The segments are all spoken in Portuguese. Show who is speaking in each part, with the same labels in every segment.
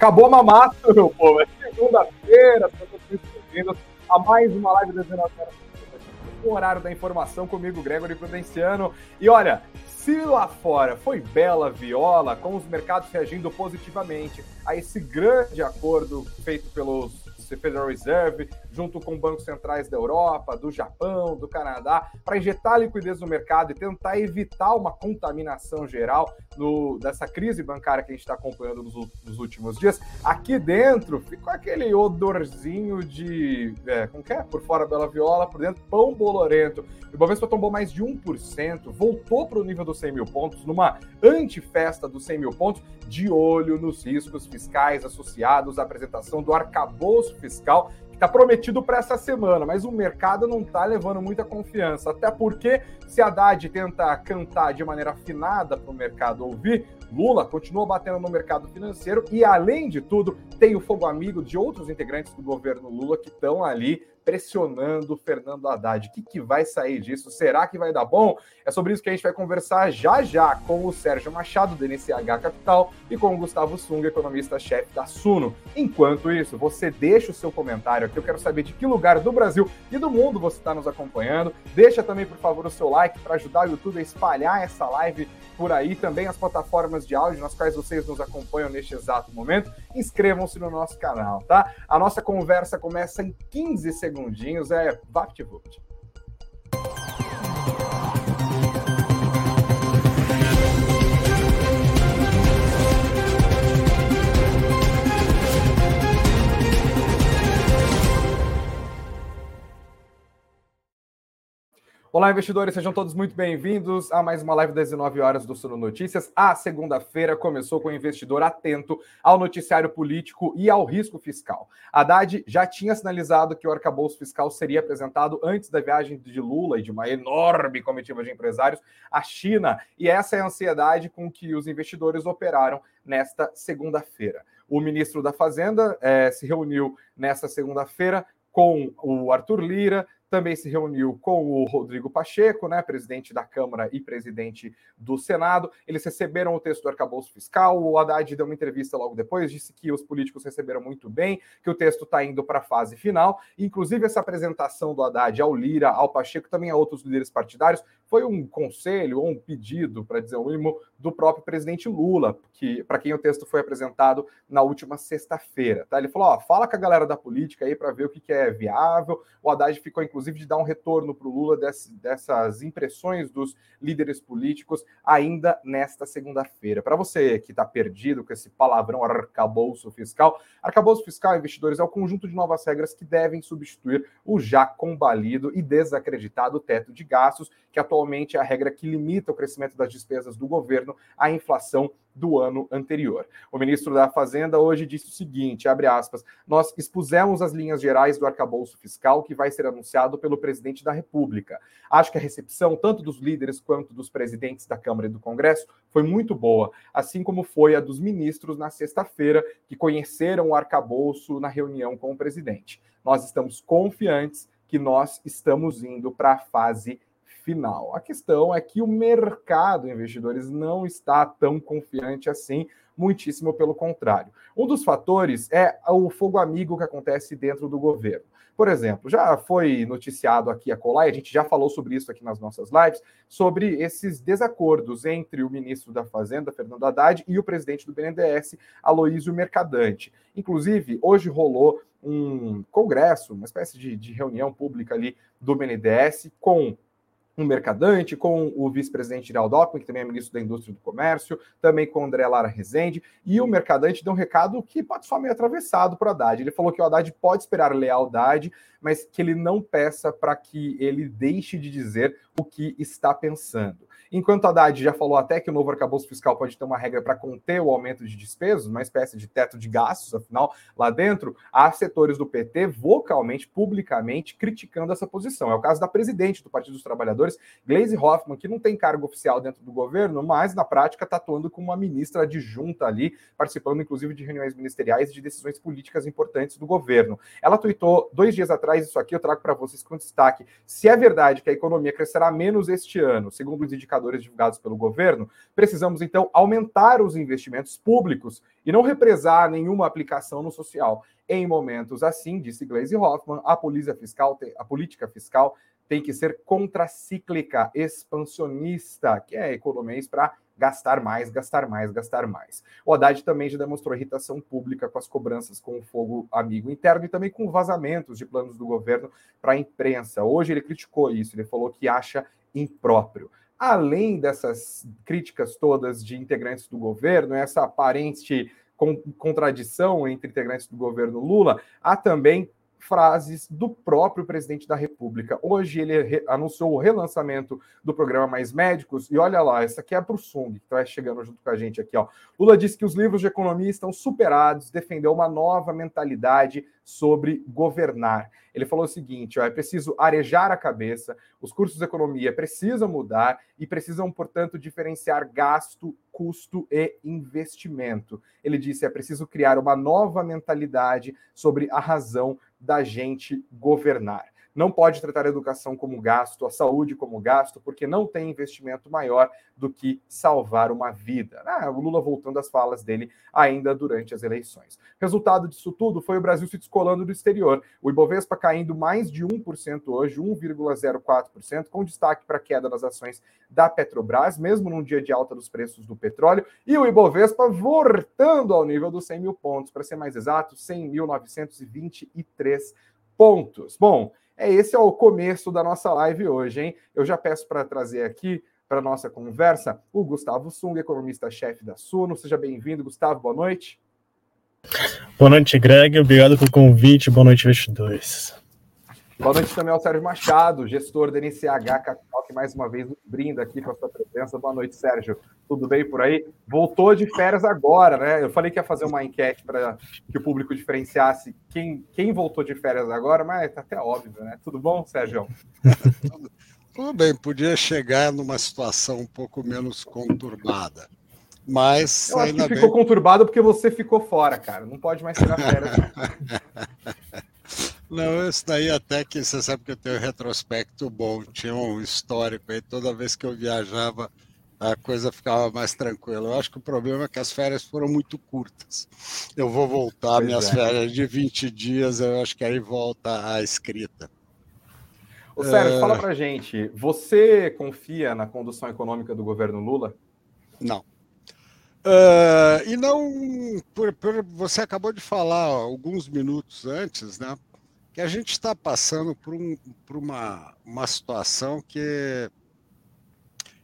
Speaker 1: Acabou a mamata, meu povo. É segunda-feira, bem-vindos a mais uma live das 19 horas. O horário da informação comigo, Gregory Prudenciano. E olha, se lá fora foi bela viola, com os mercados reagindo positivamente a esse grande acordo feito pelos Federal Reserve, junto com bancos centrais da Europa, do Japão, do Canadá, para injetar liquidez no mercado e tentar evitar uma contaminação geral no, dessa crise bancária que a gente está acompanhando nos, nos, últimos dias. Aqui dentro ficou aquele odorzinho de. É, como que é? Por fora Bela Viola, por dentro pão bolorento. O Ibovespa tombou mais de 1%, voltou para o nível dos 100 mil pontos, numa antifesta dos 100 mil pontos, de olho nos riscos fiscais associados à apresentação do arcabouço fiscal Está prometido para essa semana, mas o mercado não está levando muita confiança. Até porque, se a Haddad tenta cantar de maneira afinada para o mercado ouvir, Lula continua batendo no mercado financeiro e, além de tudo, tem o fogo amigo de outros integrantes do governo Lula que estão ali pressionando o Fernando Haddad. O que, que vai sair disso? Será que vai dar bom? É sobre isso que a gente vai conversar já já com o Sérgio Machado, do NCH Capital, e com o Gustavo Sung, economista-chefe da Suno. Enquanto isso, você deixa o seu comentário aqui. Eu quero saber de que lugar do Brasil e do mundo você está nos acompanhando. Deixa também, por favor, o seu like para ajudar o YouTube a espalhar essa live por aí, também as plataformas de áudio nas quais vocês nos acompanham neste exato momento. Inscrevam-se no nosso canal, tá? A nossa conversa começa em 15 segundinhos, é VaptVult. Olá, investidores, sejam todos muito bem-vindos a mais uma live das 19 horas do Suno Notícias. A segunda-feira começou com o investidor atento ao noticiário político e ao risco fiscal. Haddad já tinha sinalizado que o arcabouço fiscal seria apresentado antes da viagem de Lula e de uma enorme comitiva de empresários à China, e essa é a ansiedade com que os investidores operaram nesta segunda-feira. O ministro da Fazenda eh, se reuniu nesta segunda-feira com o Arthur Lira, também se reuniu com o Rodrigo Pacheco, né, presidente da Câmara e presidente do Senado. Eles receberam o texto do arcabouço fiscal. O Haddad deu uma entrevista logo depois, disse que os políticos receberam muito bem, que o texto está indo para a fase final. Inclusive, essa apresentação do Haddad ao Lira, ao Pacheco, também a outros líderes partidários, foi um conselho ou um pedido, para dizer o mínimo, do próprio presidente Lula, que para quem o texto foi apresentado na última sexta-feira. Tá? Ele falou: ó, fala com a galera da política aí para ver o que, que é viável. O Haddad ficou, inclusive, de dar um retorno para o Lula desse, dessas impressões dos líderes políticos ainda nesta segunda-feira. Para você que está perdido com esse palavrão arcabouço fiscal, arcabouço fiscal, investidores, é o conjunto de novas regras que devem substituir o já combalido e desacreditado teto de gastos, que atualmente é a regra que limita o crescimento das despesas do governo à inflação do ano anterior. O ministro da Fazenda hoje disse o seguinte, abre aspas, nós expusemos as linhas gerais do arcabouço fiscal que vai ser anunciado pelo presidente da República. Acho que a recepção, tanto dos líderes quanto dos presidentes da Câmara e do Congresso, foi muito boa, assim como foi a dos ministros na sexta-feira, que conheceram o arcabouço na reunião com o presidente. Nós estamos confiantes que nós estamos indo para a fase final. A questão é que o mercado, investidores, não está tão confiante assim, muitíssimo pelo contrário. Um dos fatores é o fogo amigo que acontece dentro do governo. Por exemplo, já foi noticiado aqui a Colai, a gente já falou sobre isso aqui nas nossas lives, sobre esses desacordos entre o ministro da Fazenda, Fernando Haddad, e o presidente do BNDES, Aloísio Mercadante. Inclusive, hoje rolou um congresso, uma espécie de, de reunião pública ali do BNDES com um mercadante, com o vice-presidente Geraldo Alckmin, que também é ministro da Indústria e do Comércio, também com o André Lara Rezende, e o mercadante deu um recado que pode soar meio atravessado para o Haddad. Ele falou que o Haddad pode esperar lealdade, mas que ele não peça para que ele deixe de dizer o que está pensando. Enquanto Haddad já falou até que o novo arcabouço fiscal pode ter uma regra para conter o aumento de despesas, uma espécie de teto de gastos, afinal, lá dentro, há setores do PT vocalmente, publicamente, criticando essa posição. É o caso da presidente do Partido dos Trabalhadores, Gleisi Hoffmann, que não tem cargo oficial dentro do governo, mas na prática está atuando como uma ministra adjunta ali, participando inclusive de reuniões ministeriais e de decisões políticas importantes do governo. Ela tweetou dois dias atrás isso aqui, eu trago para vocês com destaque. Se é verdade que a economia crescerá crescerá menos este ano, segundo os indicadores divulgados pelo governo. Precisamos, então, aumentar os investimentos públicos e não represar nenhuma aplicação no social. Em momentos assim, disse Gleisi Hoffmann, a fiscal, a política fiscal tem que ser contracíclica, expansionista, que é economês para gastar mais, gastar mais, gastar mais. O Haddad também já demonstrou irritação pública com as cobranças com o fogo amigo interno e também com vazamentos de planos do governo para a imprensa. Hoje ele criticou isso, ele falou que acha impróprio. Além dessas críticas todas de integrantes do governo, essa aparente contradição entre integrantes do governo Lula, há também frases do próprio presidente da República. Hoje ele anunciou o relançamento do programa Mais Médicos, e olha lá, essa aqui é para o Sung, que está chegando junto com a gente aqui. Ó. Lula disse que os livros de economia estão superados, defendeu uma nova mentalidade sobre governar. Ele falou o seguinte: ó, é preciso arejar a cabeça, os cursos de economia precisam mudar e precisam, portanto, diferenciar gasto, custo e investimento. Ele disse: é preciso criar uma nova mentalidade sobre a razão da gente governar. Não pode tratar a educação como gasto, a saúde como gasto, porque não tem investimento maior do que salvar uma vida. Ah, o Lula voltando às falas dele ainda durante as eleições. Resultado disso tudo foi o Brasil se descolando do exterior. O Ibovespa caindo mais de 1% hoje, 1,04%, com destaque para a queda das ações da Petrobras, mesmo num dia de alta dos preços do petróleo, e o Ibovespa voltando ao nível dos 100 mil pontos, para ser mais exato, 100.923 pontos. Bom, é esse é o começo da nossa live hoje, hein? Eu já peço para trazer aqui para nossa conversa o Gustavo Sung, economista-chefe da Suno. Seja bem-vindo, Gustavo. Boa noite.
Speaker 2: Boa noite, Greg. Obrigado pelo convite. Boa noite, investidores.
Speaker 1: Boa noite também ao Sérgio Machado, gestor da NCH Capital, que mais uma vez nos brinda aqui com a sua presença. Boa noite, Sérgio. Tudo bem por aí? Voltou de férias agora, né? Eu falei que ia fazer uma enquete para que o público diferenciasse quem, quem voltou de férias agora, mas tá até óbvio, né? Tudo bom, Sérgio?
Speaker 3: Tudo bem, podia chegar numa situação um pouco menos conturbada. Mas
Speaker 1: Eu acho que ficou bem... conturbado porque você ficou fora, cara. Não pode mais tirar férias.
Speaker 3: Não, isso daí até que você sabe que eu tenho um retrospecto bom, tinha um histórico aí, toda vez que eu viajava a coisa ficava mais tranquila. Eu acho que o problema é que as férias foram muito curtas. Eu vou voltar, pois minhas é. férias de 20 dias, eu acho que aí volta a escrita.
Speaker 1: Ô, Sérgio, é... fala pra gente, você confia na condução econômica do governo Lula?
Speaker 3: Não. Uh, e não, por, por, você acabou de falar alguns minutos antes, né? Que a gente está passando por, um, por uma, uma situação que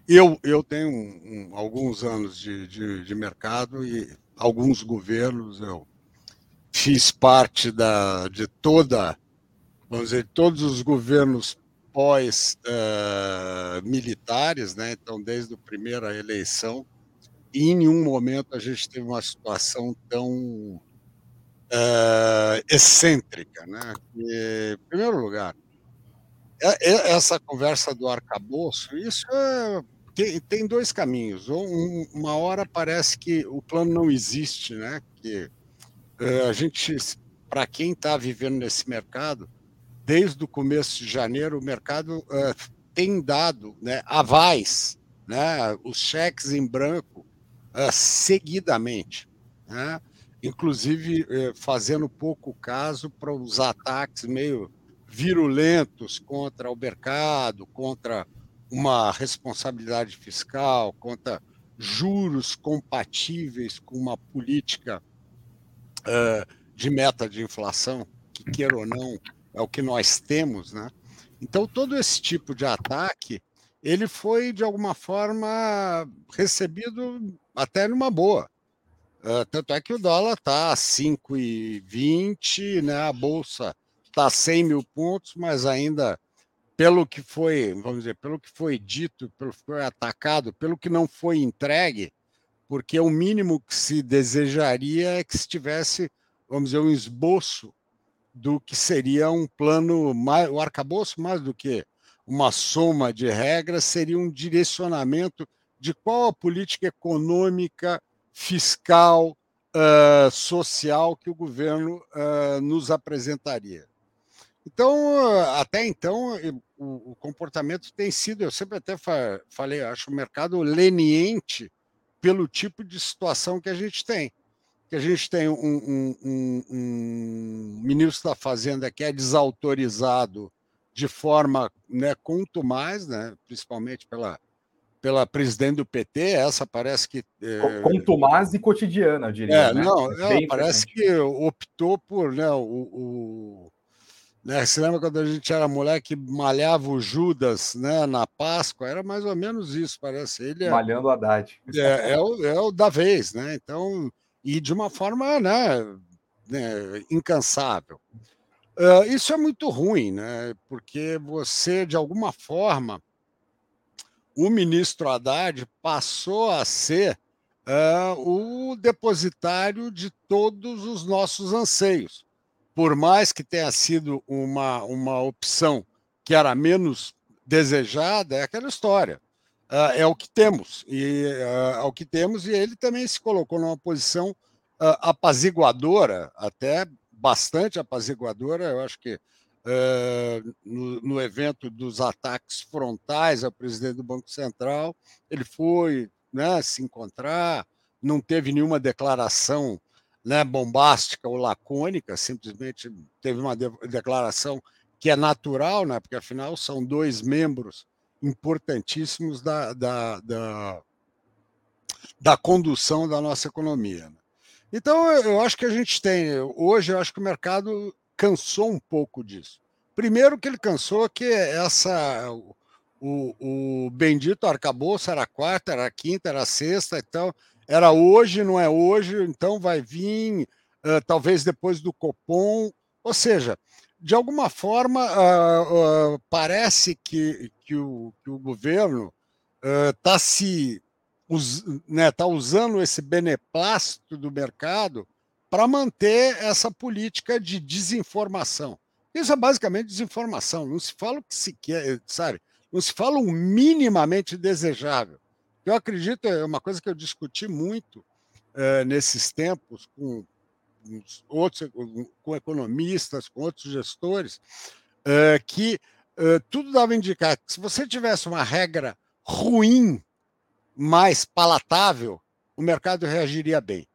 Speaker 3: eu, eu tenho um, um, alguns anos de, de, de, mercado e alguns governos, eu fiz parte da, de toda, vamos dizer, todos os governos pós-militares, uh, né? então desde a primeira eleição, e em nenhum momento a gente teve uma situação tão uh, excêntrica. Né? E, em primeiro lugar, é, é essa conversa do arcabouço, isso é, tem, tem, dois caminhos. Um, uma hora parece que o plano não existe, né? que uh, a gente, para quem está vivendo nesse mercado, desde o começo de janeiro, o mercado uh, tem dado né, avais, né, os cheques em branco, seguidamente. Né? Inclusive eh, fazendo pouco caso para os ataques meio virulentos contra o mercado, contra uma responsabilidade fiscal, contra juros compatíveis com uma política uh, de meta de inflação, que queira ou não, é o que nós temos, né? Então, todo esse tipo de ataque, ele foi, de alguma forma, recebido até numa boa. Uh, tanto é que o dólar está a 5,20, né? a Bolsa está a 100 mil pontos, mas ainda pelo que foi, vamos dizer, pelo que foi dito, pelo que foi atacado, pelo que não foi entregue, porque o mínimo que se desejaria é que se tivesse, vamos dizer, um esboço do que seria um plano, mais, o arcabouço, mais do que uma soma de regras, seria um direcionamento de qual a política econômica fiscal, uh, social que o governo uh, nos apresentaria. Então, até então, o, o comportamento tem sido, eu sempre até fa falei, acho o mercado leniente pelo tipo de situação que a gente tem. Que a gente tem um, um, um, um ministro da Fazenda que é desautorizado de forma né, mais, né, principalmente pela, pela presidente do PT, essa parece que.
Speaker 1: É... Contumaz e cotidiana, diria.
Speaker 3: É, né? não, é, parece que optou por. Né, o, o, né, você lembra quando a gente era moleque malhava o Judas né, na Páscoa? Era mais ou menos isso, parece. Ele
Speaker 1: é, Malhando Haddad.
Speaker 3: É, é, o, é o da vez, né? Então, e de uma forma né, né incansável. Uh, isso é muito ruim, né? Porque você, de alguma forma, o ministro Haddad passou a ser uh, o depositário de todos os nossos anseios. Por mais que tenha sido uma, uma opção que era menos desejada, é aquela história. Uh, é o que temos, e é o que temos, e ele também se colocou numa posição apaziguadora, até bastante apaziguadora. Eu acho que uh, no, no, evento dos ataques frontais ao presidente do Banco Central, ele foi né, se encontrar, não teve nenhuma declaração né, bombástica ou lacônica, simplesmente teve uma de declaração que é natural, né, porque afinal são dois membros importantíssimos da, da, da, da condução da nossa economia. Né? Então, eu acho que a gente tem, hoje, eu acho que o mercado cansou um pouco disso. Primeiro que ele cansou que essa o, o bendito arcabouço era quarta, era quinta, era sexta, então era hoje, não é hoje, então vai vir uh, talvez depois do Copom, ou seja, de alguma forma uh, uh, parece que, que, o, que o governo está se us, né, tá usando esse beneplácito do mercado para manter essa política de desinformação. Isso é basicamente desinformação. Não se fala o que se quer, sabe? Não se fala um minimamente desejável. Eu acredito, é uma coisa que eu discuti muito é, nesses tempos com outros, com economistas, com outros gestores, é, que é, tudo dava a indicar que se você tivesse uma regra ruim mais palatável, o mercado reagiria bem,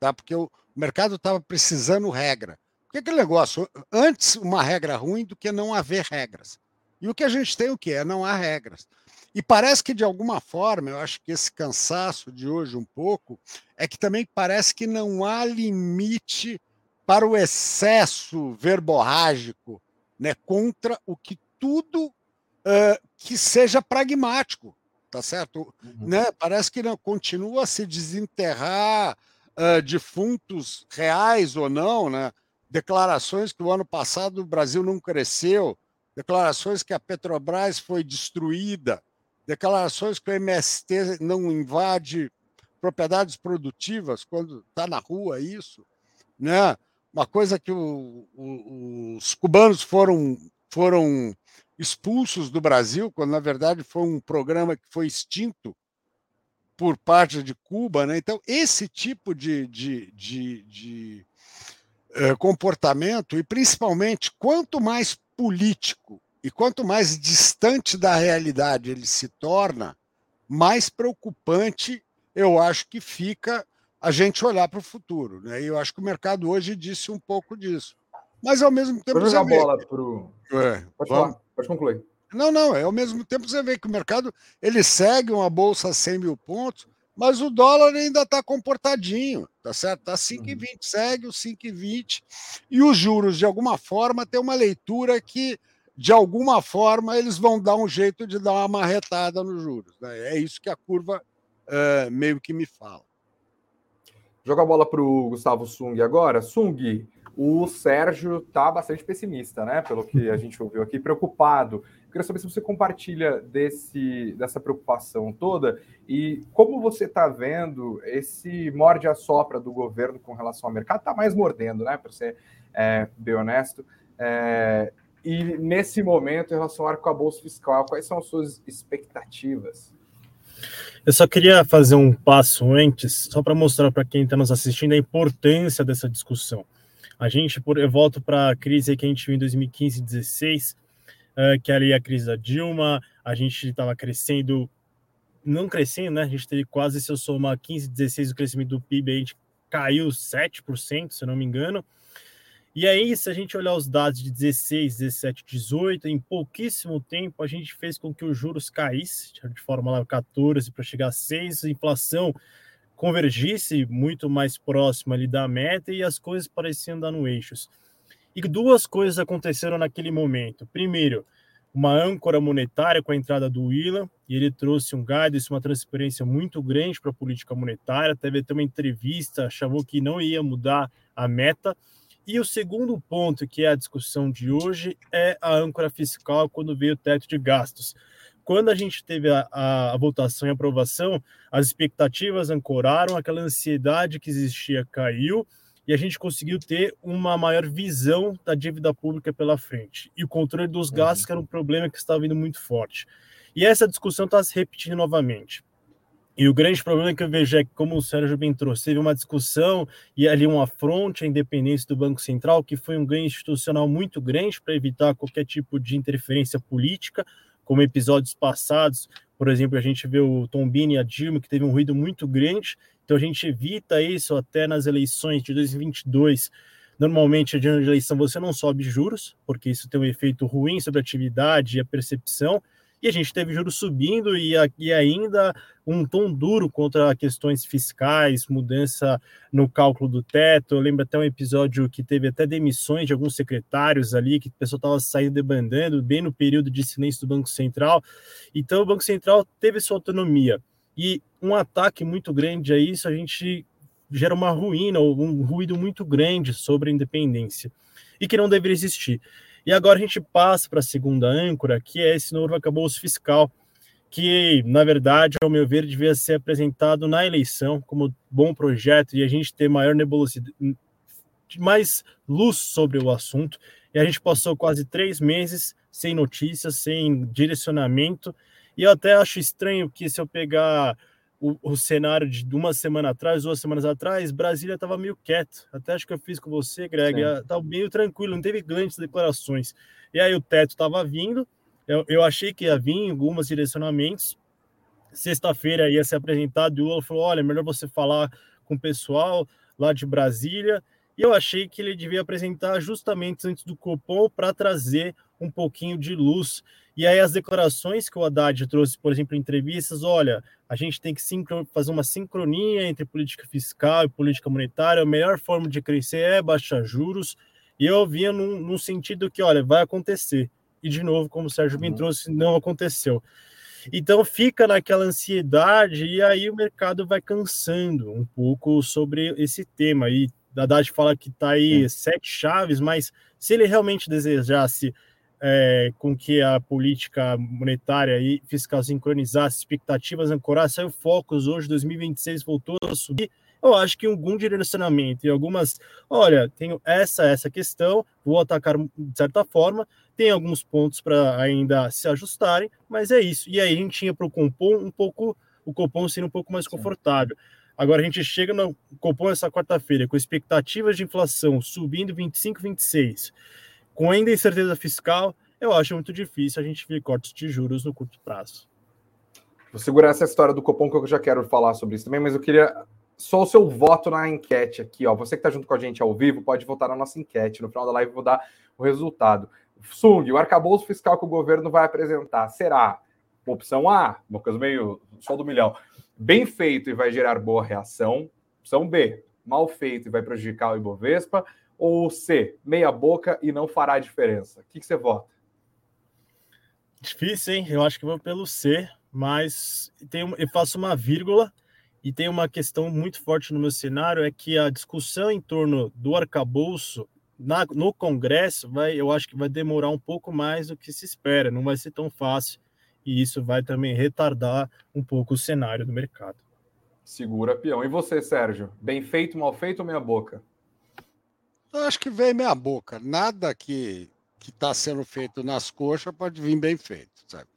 Speaker 3: tá? Porque o mercado estava precisando regra. Porque aquele negócio, antes uma regra ruim do que não haver regras. E o que a gente tem o que é não há regras. E parece que de alguma forma, eu acho que esse cansaço de hoje um pouco é que também parece que não há limite para o excesso verborrágico, né, contra o que tudo uh, que seja pragmático tá certo? Uhum. Né? Parece que não, continua a se desenterrar uh, defuntos reais ou não, né? Declarações que o ano passado o Brasil não cresceu, declarações que a Petrobras foi destruída, declarações que o MST não invade propriedades produtivas quando está na rua isso, né? Uma coisa que o, o, os cubanos foram foram expulsos do Brasil, quando na verdade foi um programa que foi extinto por parte de Cuba. Né? Então, esse tipo de, de, de, de eh, comportamento, e principalmente quanto mais político e quanto mais distante da realidade ele se torna, mais preocupante eu acho que fica a gente olhar para o futuro. Né? E eu acho que o mercado hoje disse um pouco disso. Mas ao mesmo tempo.
Speaker 1: Vou jogar a bola para o. É, Pode falar. Pode concluir.
Speaker 3: Não, não, é ao mesmo tempo você vê que o mercado ele segue uma bolsa a 100 mil pontos, mas o dólar ainda está comportadinho, tá certo? Está 5,20, uhum. segue o 5,20, e os juros, de alguma forma, tem uma leitura que, de alguma forma, eles vão dar um jeito de dar uma marretada nos juros. Né? É isso que a curva é, meio que me fala.
Speaker 1: Joga a bola para o Gustavo Sung agora. Sung, o Sérgio está bastante pessimista, né? Pelo que a gente ouviu aqui, preocupado. Queria saber se você compartilha desse, dessa preocupação toda e como você está vendo esse morde-a-sopra do governo com relação ao mercado. Está mais mordendo, né? Para ser é, bem honesto. É, e nesse momento, em relação ao arcabouço fiscal, quais são as suas expectativas?
Speaker 2: Eu só queria fazer um passo antes, só para mostrar para quem está nos assistindo a importância dessa discussão. A gente, por, eu volto para a crise que a gente viu em 2015 e 2016, uh, que ali a crise da Dilma, a gente estava crescendo, não crescendo, né? A gente teve quase, se eu somar 15, 16 o crescimento do PIB, a gente caiu 7%, se eu não me engano. E aí, se a gente olhar os dados de 16, 17, 18, em pouquíssimo tempo a gente fez com que os juros caísse de forma lá 14 para chegar a 6, a inflação convergisse muito mais próxima ali da meta e as coisas pareciam dar no eixos. E duas coisas aconteceram naquele momento. Primeiro, uma âncora monetária com a entrada do Willa, e ele trouxe um guidance, uma transparência muito grande para a política monetária. Teve até uma entrevista, chamou que não ia mudar a meta. E o segundo ponto, que é a discussão de hoje, é a âncora fiscal quando veio o teto de gastos. Quando a gente teve a, a, a votação e aprovação, as expectativas ancoraram, aquela ansiedade que existia caiu, e a gente conseguiu ter uma maior visão da dívida pública pela frente. E o controle dos uhum. gastos, que era um problema que estava vindo muito forte. E essa discussão está se repetindo novamente. E o grande problema que eu vejo é que, como o Sérgio bem trouxe, teve uma discussão e ali um afronte à independência do Banco Central, que foi um ganho institucional muito grande para evitar qualquer tipo de interferência política, como episódios passados, por exemplo, a gente vê o Tombini e a Dilma, que teve um ruído muito grande, então a gente evita isso até nas eleições de 2022. Normalmente, de eleição, você não sobe juros, porque isso tem um efeito ruim sobre a atividade e a percepção, e a gente teve juros subindo e, e ainda um tom duro contra questões fiscais, mudança no cálculo do teto. Eu lembro até um episódio que teve até demissões de alguns secretários ali, que o pessoal estava saindo debandando, bem no período de silêncio do Banco Central. Então, o Banco Central teve sua autonomia. E um ataque muito grande a isso, a gente gera uma ruína, um ruído muito grande sobre a independência, e que não deveria existir. E agora a gente passa para a segunda âncora, que é esse novo arcabouço fiscal, que, na verdade, ao meu ver, devia ser apresentado na eleição como bom projeto e a gente ter maior nebulosidade, mais luz sobre o assunto. E a gente passou quase três meses sem notícias, sem direcionamento. E eu até acho estranho que se eu pegar o, o, cenário de uma semana atrás, duas semanas atrás, Brasília estava meio quieto. Até acho que eu fiz com você, Greg, estava meio tranquilo, não teve grandes declarações. E aí o teto estava vindo, eu, eu achei que ia vir alguns direcionamentos. Sexta-feira ia ser apresentado e o Lula falou: olha, melhor você falar com o pessoal lá de Brasília. E eu achei que ele devia apresentar justamente antes do Copom para trazer um pouquinho de luz. E aí as declarações que o Haddad trouxe, por exemplo, em entrevistas, olha, a gente tem que fazer uma sincronia entre política fiscal e política monetária, a melhor forma de crescer é baixar juros, e eu via num, num sentido que, olha, vai acontecer. E, de novo, como o Sérgio bem uhum. trouxe, não aconteceu. Então fica naquela ansiedade e aí o mercado vai cansando um pouco sobre esse tema. E Haddad fala que está aí sete chaves, mas se ele realmente desejasse é, com que a política monetária e fiscal sincronizasse, expectativas ancorassem, o Focus hoje, 2026, voltou a subir. Eu acho que algum direcionamento e algumas, olha, tenho essa, essa questão, vou atacar de certa forma, tem alguns pontos para ainda se ajustarem, mas é isso. E aí a gente tinha para o Compom um pouco, o Copom sendo um pouco mais confortável. Agora a gente chega no Copom essa quarta-feira com expectativas de inflação subindo 25, 26 com ainda incerteza fiscal, eu acho muito difícil a gente ver cortes de juros no curto prazo.
Speaker 1: Vou segurar essa história do Copom, que eu já quero falar sobre isso também, mas eu queria só o seu voto na enquete aqui, ó. Você que está junto com a gente ao vivo, pode votar na nossa enquete. No final da live eu vou dar o resultado. Sung, o arcabouço fiscal que o governo vai apresentar será opção A, uma coisa meio só do milhão, bem feito e vai gerar boa reação. Opção B, mal feito e vai prejudicar o Ibovespa ou C, meia boca e não fará diferença? O que, que você vota?
Speaker 2: Difícil, hein? Eu acho que vou pelo C, mas tem, eu faço uma vírgula e tem uma questão muito forte no meu cenário, é que a discussão em torno do arcabouço na, no Congresso, vai, eu acho que vai demorar um pouco mais do que se espera, não vai ser tão fácil, e isso vai também retardar um pouco o cenário do mercado.
Speaker 1: Segura, peão. E você, Sérgio? Bem feito, mal feito ou meia boca?
Speaker 3: Eu acho que vem meia boca. Nada que que está sendo feito nas coxas pode vir bem feito, sabe?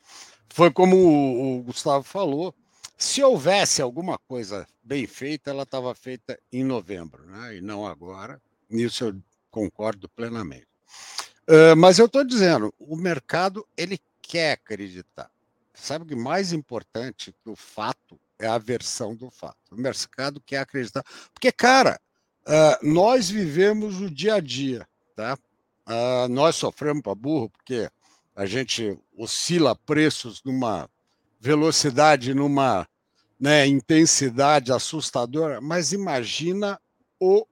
Speaker 3: Foi como o, o Gustavo falou. Se houvesse alguma coisa bem feita, ela estava feita em novembro, né? E não agora. Nisso eu concordo plenamente. Uh, mas eu estou dizendo, o mercado ele quer acreditar. Sabe o que mais importante que o fato é a versão do fato. O mercado quer acreditar. Porque, cara, uh, nós vivemos o dia a dia, tá? Uh, nós sofremos para burro porque a gente oscila preços numa velocidade, numa né, intensidade assustadora, mas imagina o,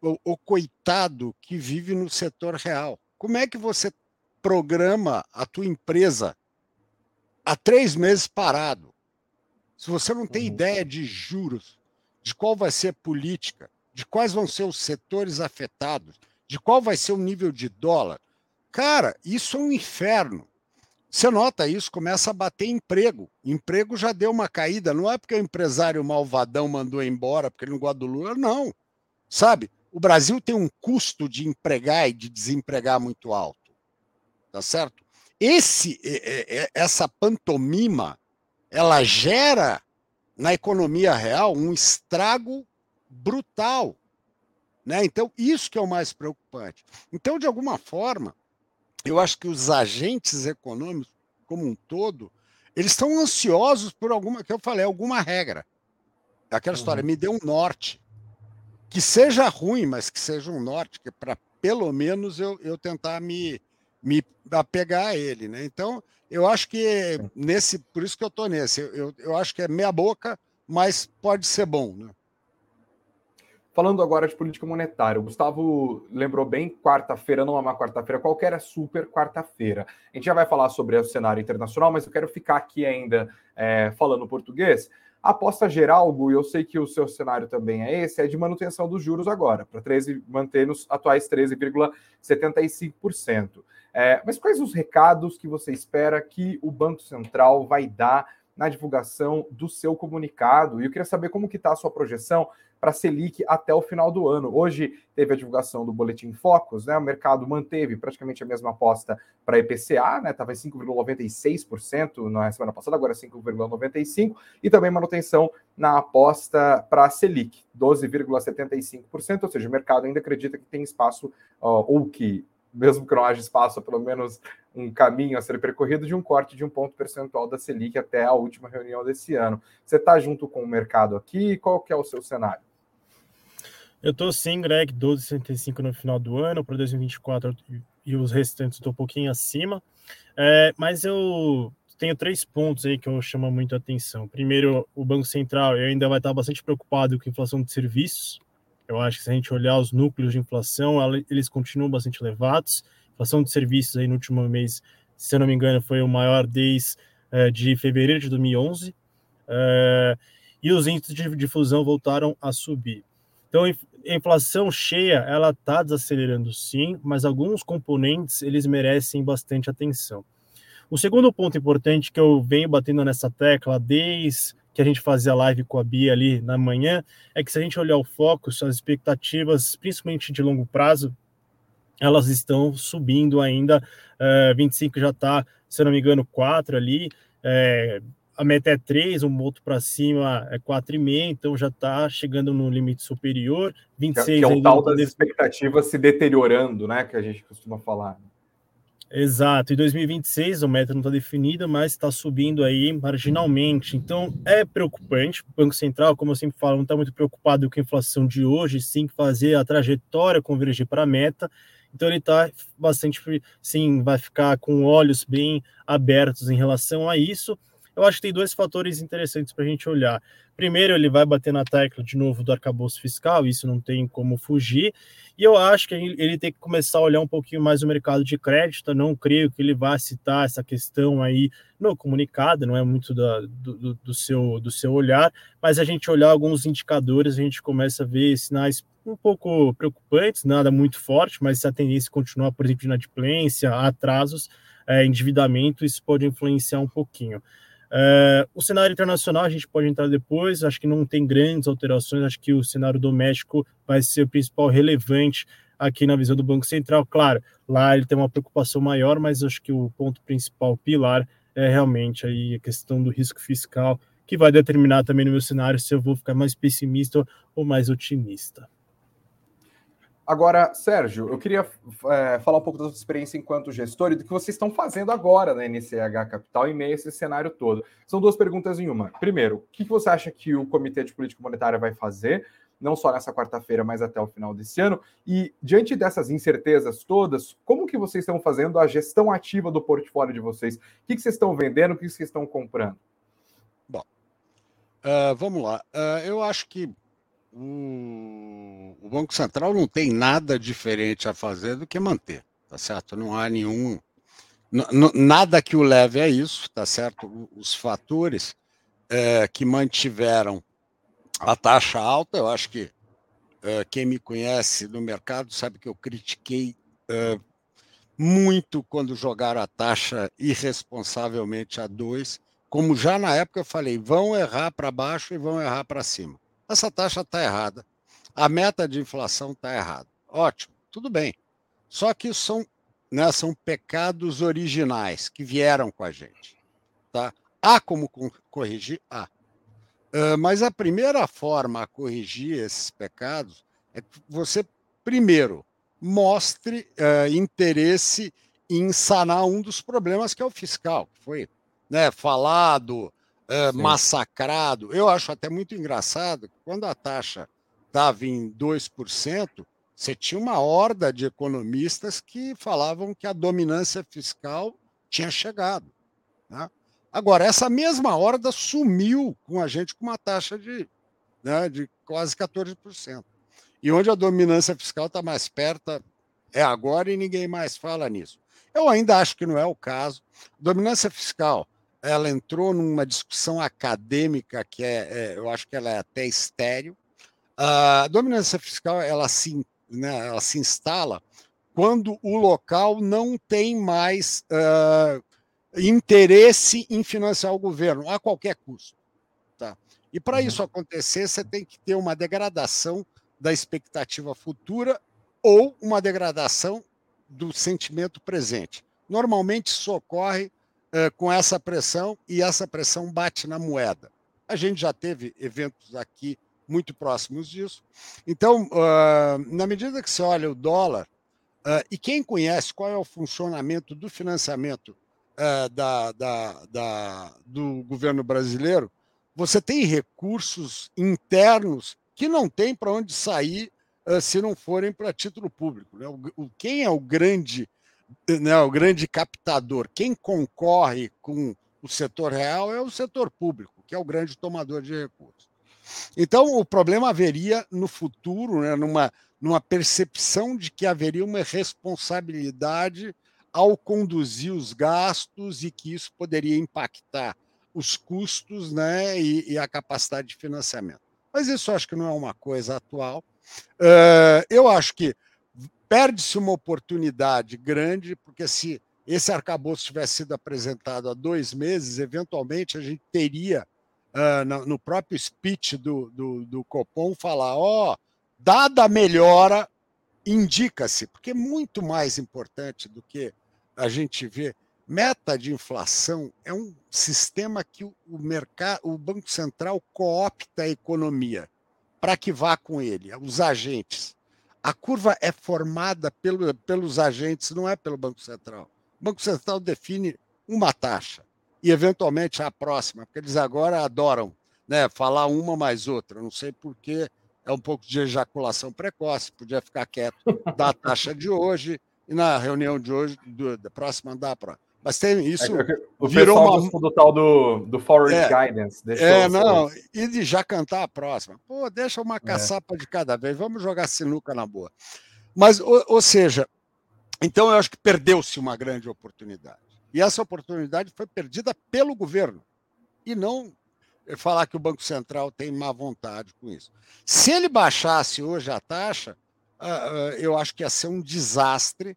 Speaker 3: o, o coitado que vive no setor real. Como é que você programa a tua empresa há três meses parado? Se você não tem uhum. ideia de juros, de qual vai ser a política, de quais vão ser os setores afetados, de qual vai ser o nível de dólar, cara, isso é um inferno. Você nota isso, começa a bater emprego. Emprego já deu uma caída. Não é porque o empresário malvadão mandou embora porque ele não gosta do Lula, não. Sabe? O Brasil tem um custo de empregar e de desempregar muito alto. Tá certo? Esse, essa pantomima, ela gera na economia real um estrago brutal. Né? Então, isso que é o mais preocupante. Então, de alguma forma, eu acho que os agentes econômicos, como um todo, eles estão ansiosos por alguma, que eu falei, alguma regra. Aquela uhum. história, me dê um norte. Que seja ruim, mas que seja um norte, que para pelo menos eu, eu tentar me, me a ele. Né? Então, eu acho que nesse, por isso que eu estou nesse, eu, eu acho que é meia boca, mas pode ser bom. Né?
Speaker 1: Falando agora de política monetária, o Gustavo lembrou bem, quarta-feira não é uma quarta-feira qualquer, é super quarta-feira. A gente já vai falar sobre o cenário internacional, mas eu quero ficar aqui ainda é, falando português. A aposta geral, Gu, eu sei que o seu cenário também é esse, é de manutenção dos juros agora, para 13 manter nos atuais 13,75%. É, mas quais os recados que você espera que o Banco Central vai dar na divulgação do seu comunicado? E eu queria saber como que está a sua projeção para a Selic até o final do ano. Hoje teve a divulgação do Boletim Focus, né? O mercado manteve praticamente a mesma aposta para IPCA, né? Estava em 5,96% na semana passada, agora 5,95%, e também manutenção na aposta para a Selic, 12,75%, ou seja, o mercado ainda acredita que tem espaço, ou que mesmo que não haja espaço, pelo menos um caminho a ser percorrido de um corte de um ponto percentual da Selic até a última reunião desse ano. Você está junto com o mercado aqui? Qual que é o seu cenário?
Speaker 2: Eu estou sim, Greg, 12,65 no final do ano, para 2024 e os restantes estou um pouquinho acima. É, mas eu tenho três pontos aí que eu chamo muito a atenção. Primeiro, o Banco Central ainda vai estar bastante preocupado com a inflação de serviços. Eu acho que se a gente olhar os núcleos de inflação, eles continuam bastante elevados. Inflação de serviços aí no último mês, se eu não me engano, foi o maior desde é, de fevereiro de 2011. É, e os índices de difusão voltaram a subir. Então, a inflação cheia, ela está desacelerando sim, mas alguns componentes, eles merecem bastante atenção. O segundo ponto importante que eu venho batendo nessa tecla desde que a gente fazia live com a Bia ali na manhã, é que se a gente olhar o foco, as expectativas, principalmente de longo prazo, elas estão subindo ainda. Uh, 25 já está, se eu não me engano, 4 ali. É, a meta é 3, um outro para cima é 4,5, então já está chegando no limite superior. 26
Speaker 1: que é, que é o tal das expectativas se deteriorando, né? Que a gente costuma falar.
Speaker 2: Exato, em 2026 o meta não está definido, mas está subindo aí marginalmente. Então é preocupante. O Banco Central, como eu sempre falo, não está muito preocupado com a inflação de hoje, sim fazer a trajetória convergir para a meta. Então ele está bastante, sim, vai ficar com olhos bem abertos em relação a isso. Eu acho que tem dois fatores interessantes para a gente olhar. Primeiro, ele vai bater na tecla de novo do arcabouço fiscal, isso não tem como fugir. E eu acho que ele tem que começar a olhar um pouquinho mais o mercado de crédito. Eu não creio que ele vá citar essa questão aí no comunicado, não é muito da, do, do, seu, do seu olhar, mas a gente olhar alguns indicadores, a gente começa a ver sinais um pouco preocupantes, nada muito forte, mas se a tendência continuar, por exemplo, de inadimplência, atrasos, é, endividamento, isso pode influenciar um pouquinho. Uh, o cenário internacional a gente pode entrar depois, acho que não tem grandes alterações, acho que o cenário doméstico vai ser o principal relevante aqui na visão do Banco Central. Claro, lá ele tem uma preocupação maior, mas acho que o ponto principal, pilar, é realmente aí a questão do risco fiscal, que vai determinar também no meu cenário se eu vou ficar mais pessimista ou mais otimista.
Speaker 1: Agora, Sérgio, eu queria é, falar um pouco da sua experiência enquanto gestor e do que vocês estão fazendo agora na NCH Capital em meio a esse cenário todo. São duas perguntas em uma. Primeiro, o que você acha que o Comitê de Política Monetária vai fazer, não só nessa quarta-feira, mas até o final desse ano? E, diante dessas incertezas todas, como que vocês estão fazendo a gestão ativa do portfólio de vocês? O que, vocês estão vendendo, o que vocês estão comprando?
Speaker 3: Bom, uh, vamos lá. Uh, eu acho que o, Banco Central não tem nada diferente a fazer do que manter, tá certo? Não há nenhum. Nada que o leve a isso, tá certo? Os fatores é, que mantiveram a taxa alta, eu acho que é, quem me conhece no mercado sabe que eu critiquei é, muito quando jogaram a taxa irresponsavelmente a dois, como já na época eu falei, vão errar para baixo e vão errar para cima. Essa taxa está errada. A meta de inflação está errada. Ótimo, tudo bem. Só que são, né, são pecados originais que vieram com a gente. Tá? Há como corrigir? Há. Uh, mas a primeira forma a corrigir esses pecados é que você, primeiro, mostre uh, interesse em sanar um dos problemas que é o fiscal, que foi né, falado, uh, massacrado. Eu acho até muito engraçado que quando a taxa estava em 2%, você tinha uma horda de economistas que falavam que a dominância fiscal tinha chegado. Né? Agora, essa mesma horda sumiu com a gente com uma taxa de, né, de quase 14%. E onde a dominância fiscal está mais perto é agora e ninguém mais fala nisso. Eu ainda acho que não é o caso. Dominância fiscal ela entrou numa discussão acadêmica que é, é eu acho que ela é até estéreo. A dominância fiscal ela se, né, ela se instala quando o local não tem mais uh, interesse em financiar o governo a qualquer custo. Tá? E para uhum. isso acontecer, você tem que ter uma degradação da expectativa futura ou uma degradação do sentimento presente. Normalmente isso ocorre com essa pressão e essa pressão bate na moeda. A gente já teve eventos aqui muito próximos disso. Então, uh, na medida que você olha o dólar, uh, e quem conhece qual é o funcionamento do financiamento uh, da, da, da, do governo brasileiro, você tem recursos internos que não tem para onde sair se não forem para título público. Né? O, quem é o grande né, o grande captador, quem concorre com o setor real é o setor público, que é o grande tomador de recursos. Então, o problema haveria no futuro, né, numa, numa percepção de que haveria uma responsabilidade ao conduzir os gastos e que isso poderia impactar os custos né, e, e a capacidade de financiamento. Mas isso acho que não é uma coisa atual. Uh, eu acho que perde-se uma oportunidade grande, porque se esse arcabouço tivesse sido apresentado há dois meses, eventualmente a gente teria, uh, no próprio speech do, do, do Copom, falar: ó, oh, dada a melhora, indica-se, porque é muito mais importante do que a gente vê. Meta de inflação é um sistema que o, mercado, o Banco Central coopta a economia para que vá com ele, os agentes. A curva é formada pelo, pelos agentes, não é pelo Banco Central. O Banco Central define uma taxa e, eventualmente, a próxima, porque eles agora adoram né, falar uma mais outra. Não sei por que é um pouco de ejaculação precoce, podia ficar quieto da taxa de hoje e na reunião de hoje, da próxima, dá para mas tem isso. É,
Speaker 1: o virou uma... do tal do, do forward é, guidance.
Speaker 3: é, não, e de já cantar a próxima. Pô, deixa uma é. caçapa é. de cada vez, vamos jogar sinuca na boa. Mas, ou, ou seja, então eu acho que perdeu-se uma grande oportunidade. E essa oportunidade foi perdida pelo governo. E não falar que o Banco Central tem má vontade com isso. Se ele baixasse hoje a taxa, eu acho que ia ser um desastre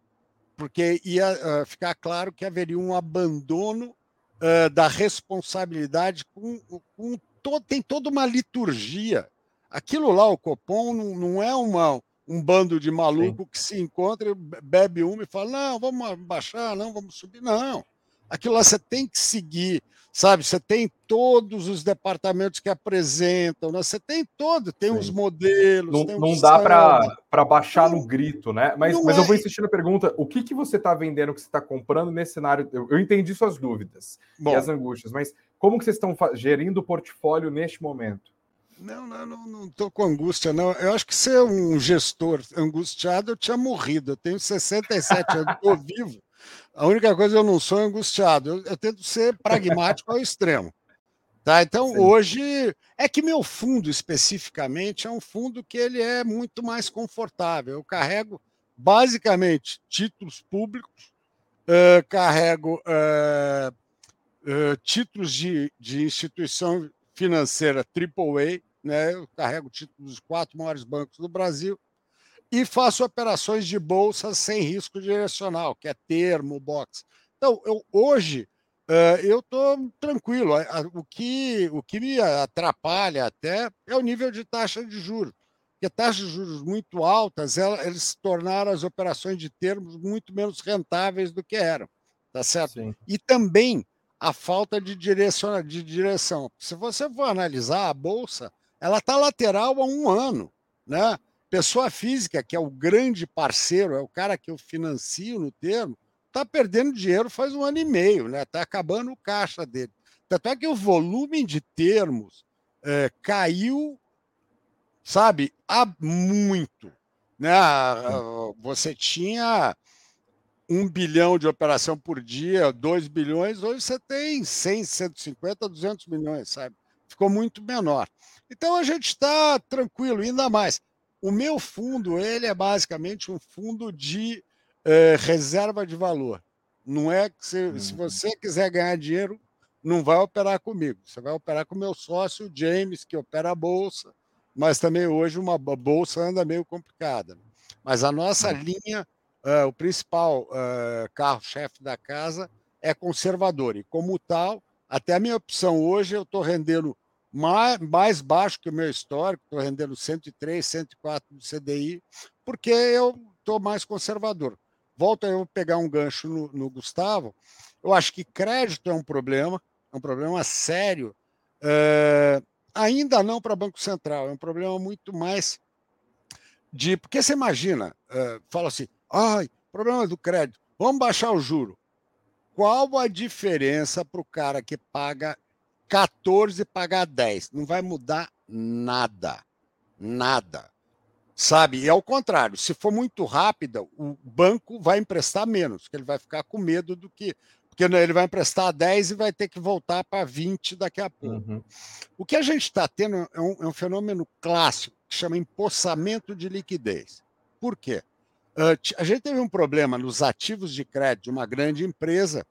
Speaker 3: porque ia uh, ficar claro que haveria um abandono uh, da responsabilidade com, com todo, tem toda uma liturgia. Aquilo lá, o Copom, não, não é uma, um bando de maluco Sim. que se encontra, bebe uma e fala: não, vamos baixar, não, vamos subir. Não. Aquilo lá você tem que seguir, sabe? Você tem todos os departamentos que apresentam, né? você tem todo, tem Sim. os modelos.
Speaker 1: Não, não dá para baixar não, no grito, né? Mas, mas é. eu vou insistir na pergunta: o que, que você está vendendo, que você está comprando nesse cenário? Eu, eu entendi suas dúvidas Bom, e as angústias, mas como que vocês estão gerindo o portfólio neste momento?
Speaker 3: Não, não, não estou com angústia, não. Eu acho que ser um gestor angustiado, eu tinha morrido. Eu tenho 67 anos, estou vivo. A única coisa eu não sou angustiado. Eu, eu tento ser pragmático ao extremo. Tá? Então, Sim. hoje, é que meu fundo especificamente é um fundo que ele é muito mais confortável. Eu carrego basicamente títulos públicos, uh, carrego uh, uh, títulos de, de instituição financeira AAA, né? eu carrego títulos dos quatro maiores bancos do Brasil, e faço operações de bolsa sem risco direcional, que é termo, box. Então, eu, hoje, uh, eu estou tranquilo. O que, o que me atrapalha até é o nível de taxa de juros. Porque taxas de juros muito altas, ela, eles tornaram as operações de termos muito menos rentáveis do que eram. Tá certo? Sim. E também a falta de, direciona, de direção. Se você for analisar a Bolsa, ela está lateral há um ano. Né? Pessoa física, que é o grande parceiro, é o cara que eu financio no termo, está perdendo dinheiro faz um ano e meio, né? Está acabando o caixa dele. Tanto é que o volume de termos é, caiu, sabe, há muito. Né? Você tinha um bilhão de operação por dia, dois bilhões, hoje você tem 100, 150, 200 milhões, sabe? Ficou muito menor. Então a gente está tranquilo, ainda mais. O meu fundo, ele é basicamente um fundo de eh, reserva de valor. Não é que se, uhum. se você quiser ganhar dinheiro, não vai operar comigo. Você vai operar com o meu sócio, James, que opera a bolsa, mas também hoje uma bolsa anda meio complicada. Mas a nossa uhum. linha, uh, o principal uh, carro-chefe da casa é conservador. E como tal, até a minha opção hoje, eu estou rendendo mais, mais baixo que o meu histórico, estou rendendo 103, 104 do CDI, porque eu estou mais conservador. Volto eu pegar um gancho no, no, Gustavo. Eu acho que crédito é um problema, é um problema sério. É, ainda não para Banco Central, é um problema muito mais de. Porque você imagina, é, fala assim, ai, problema do crédito, vamos baixar o juro. Qual a diferença para o cara que paga 14 pagar 10. Não vai mudar nada. Nada. Sabe? E ao contrário, se for muito rápida, o banco vai emprestar menos, que ele vai ficar com medo do que. Porque né, ele vai emprestar 10 e vai ter que voltar para 20 daqui a pouco. Uhum. O que a gente está tendo é um, é um, fenômeno clássico que chama empossamento de liquidez. Por quê? Uh, a gente teve um problema nos ativos de crédito de uma grande empresa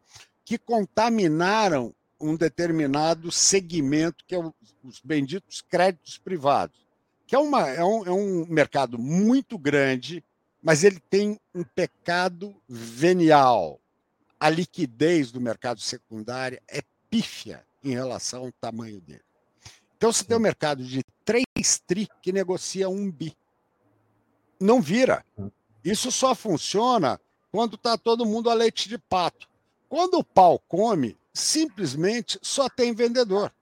Speaker 3: que contaminaram um determinado segmento, que é os benditos créditos privados, que é, uma, é, um, é um mercado muito grande, mas ele tem um pecado venial. A liquidez do mercado secundário é pífia em relação ao tamanho dele. Então, você tem um mercado de 3 tri que negocia um bi. Não vira. Isso só funciona quando está todo mundo a leite de pato. Quando o pau come, simplesmente só tem vendedor.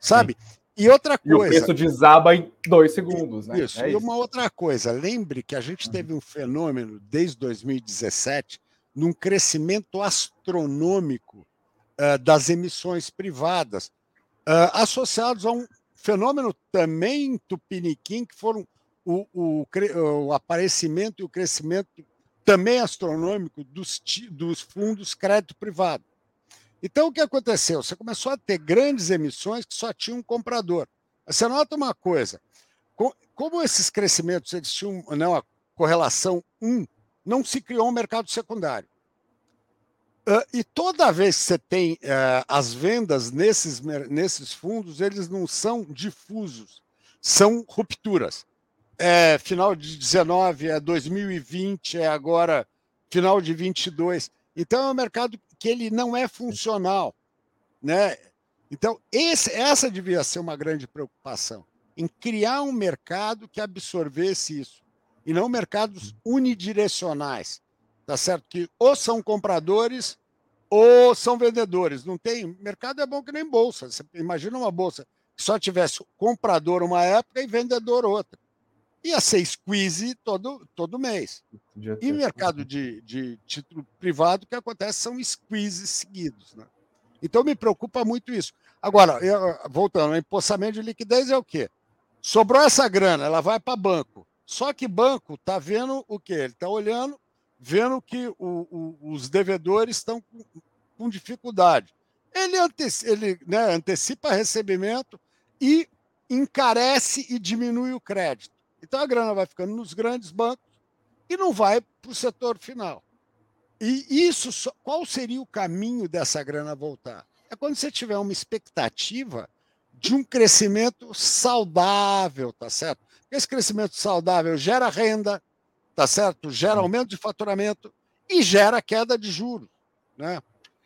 Speaker 3: Sabe? Sim. E outra coisa.
Speaker 1: E o preço desaba em dois segundos, né?
Speaker 3: Isso. É e uma outra coisa. Lembre que a gente uhum. teve um fenômeno desde 2017 num crescimento astronômico uh, das emissões privadas, uh, associados a um fenômeno também tupiniquim, que foram o, o, o aparecimento e o crescimento também astronômico dos, dos fundos crédito privado. Então, o que aconteceu? Você começou a ter grandes emissões que só tinham um comprador. Você nota uma coisa: como esses crescimentos eles tinham não, a correlação 1, não se criou um mercado secundário. E toda vez que você tem uh, as vendas nesses, nesses fundos, eles não são difusos, são rupturas. É final de 19, é 2020, é agora final de 22. Então é um mercado que ele não é funcional, né? Então esse, essa devia ser uma grande preocupação em criar um mercado que absorvesse isso e não mercados unidirecionais, tá certo? Que ou são compradores ou são vendedores. Não tem. Mercado é bom que nem bolsa. Você imagina uma bolsa que só tivesse comprador uma época e vendedor outra. Ia ser squeeze todo, todo mês. E mercado de, de título privado, o que acontece são squeezes seguidos. Né? Então me preocupa muito isso. Agora, eu, voltando, o empossamento de liquidez é o quê? Sobrou essa grana, ela vai para banco. Só que banco está vendo o quê? Ele está olhando, vendo que o, o, os devedores estão com, com, dificuldade. Ele, anteci, ele né, antecipa recebimento e encarece e diminui o crédito. Então a grana vai ficando nos grandes bancos e não vai para o setor final. E isso, qual seria o caminho dessa grana voltar? É quando você tiver uma expectativa de um crescimento saudável, tá certo? Esse crescimento saudável gera renda, tá certo? Gera aumento de faturamento e gera queda de juros, né?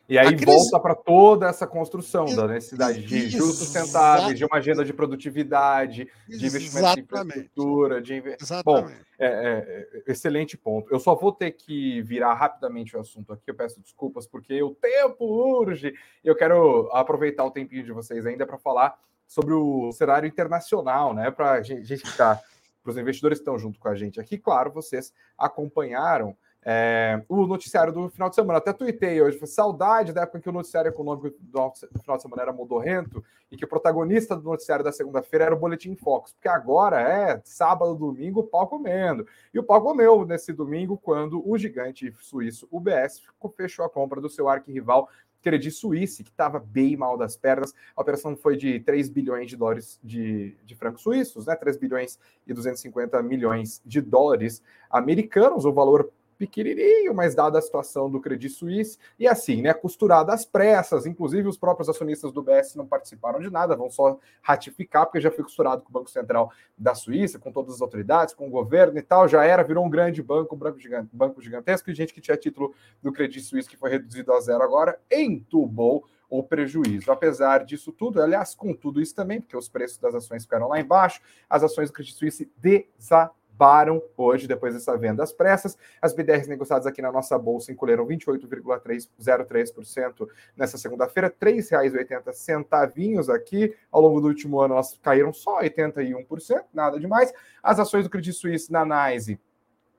Speaker 1: E aí crise... volta para toda essa construção da necessidade de juros sustentáveis, de uma agenda de produtividade, de investimento em infraestrutura, de Exatamente. Bom, é, é, é, excelente ponto. Eu só vou ter que virar rapidamente o assunto aqui. Eu peço desculpas porque o tempo urge. Eu quero aproveitar o tempinho de vocês ainda para falar sobre o cenário internacional, né? Para gente ficar, para os investidores que estão junto com a gente aqui, claro, vocês acompanharam é, o noticiário do final de semana. Até tuitei hoje, saudade da época que o noticiário econômico do, final de semana era modorrento e que o protagonista do noticiário da segunda-feira era o Boletim Fox, porque agora é sábado, domingo, o pau comendo. E o pau comeu nesse domingo quando o gigante suíço UBS fechou a compra do seu arquirrival Credit Suisse, que estava bem mal das pernas. A operação foi de 3 bilhões de dólares de, de francos suíços, né? 3 bilhões e 250 milhões de dólares americanos, o valor pequenininho, mas dada a situação do Credit Suisse, e assim, né, costurada às pressas, inclusive os próprios acionistas do BS não participaram de nada, vão só ratificar, porque já foi costurado com o Banco Central da Suíça, com todas as autoridades, com o governo e tal, já era, virou um grande banco, um banco, gigante, banco gigantesco, e gente que tinha título do Credit Suisse, que foi reduzido a zero agora, entubou o prejuízo. Apesar disso tudo, aliás, com tudo isso também, porque os preços das ações ficaram lá embaixo, as ações do Credit Suisse desapareceram baram hoje, depois dessa venda às pressas. As BDRs negociadas aqui na nossa bolsa encolheram 28,03% nessa segunda-feira, R$ 3,80 aqui. Ao longo do último ano, elas caíram só 81%, nada demais. As ações do Credit Suisse na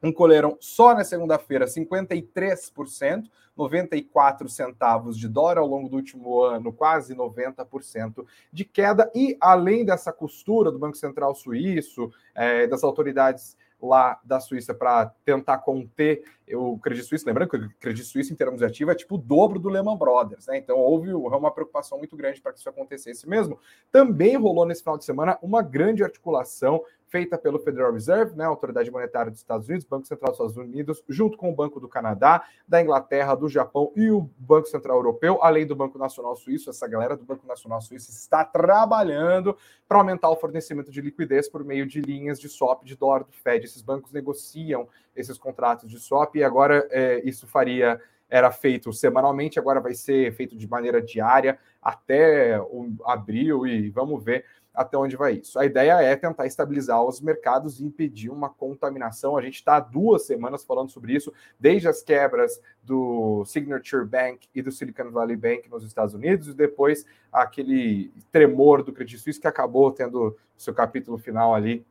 Speaker 1: Encolheram só na segunda-feira 53%, 94 centavos de dólar ao longo do último ano, quase 90% de queda. E além dessa costura do Banco Central Suíço, é, das autoridades lá da Suíça para tentar conter o Credit Suisse, lembrando que o Credit Suisse em termos de ativo é tipo o dobro do Lehman Brothers, né? Então houve uma preocupação muito grande para que isso acontecesse mesmo. Também rolou nesse final de semana uma grande articulação feita pelo Federal Reserve, né, autoridade monetária dos Estados Unidos, Banco Central dos Estados Unidos, junto com o Banco do Canadá, da Inglaterra, do Japão e o Banco Central Europeu, além do Banco Nacional Suíço. Essa galera do Banco Nacional Suíço está trabalhando para aumentar o fornecimento de liquidez por meio de linhas de swap de dólar do Fed. Esses bancos negociam esses contratos de swap e agora é, isso faria era feito semanalmente, agora vai ser feito de maneira diária até abril e vamos ver até onde vai isso. A ideia é tentar estabilizar os mercados e impedir uma contaminação. A gente está há duas semanas falando sobre isso, desde as quebras do Signature Bank e do Silicon Valley Bank nos Estados Unidos, e depois aquele tremor do Credit Suisse que acabou tendo seu capítulo final ali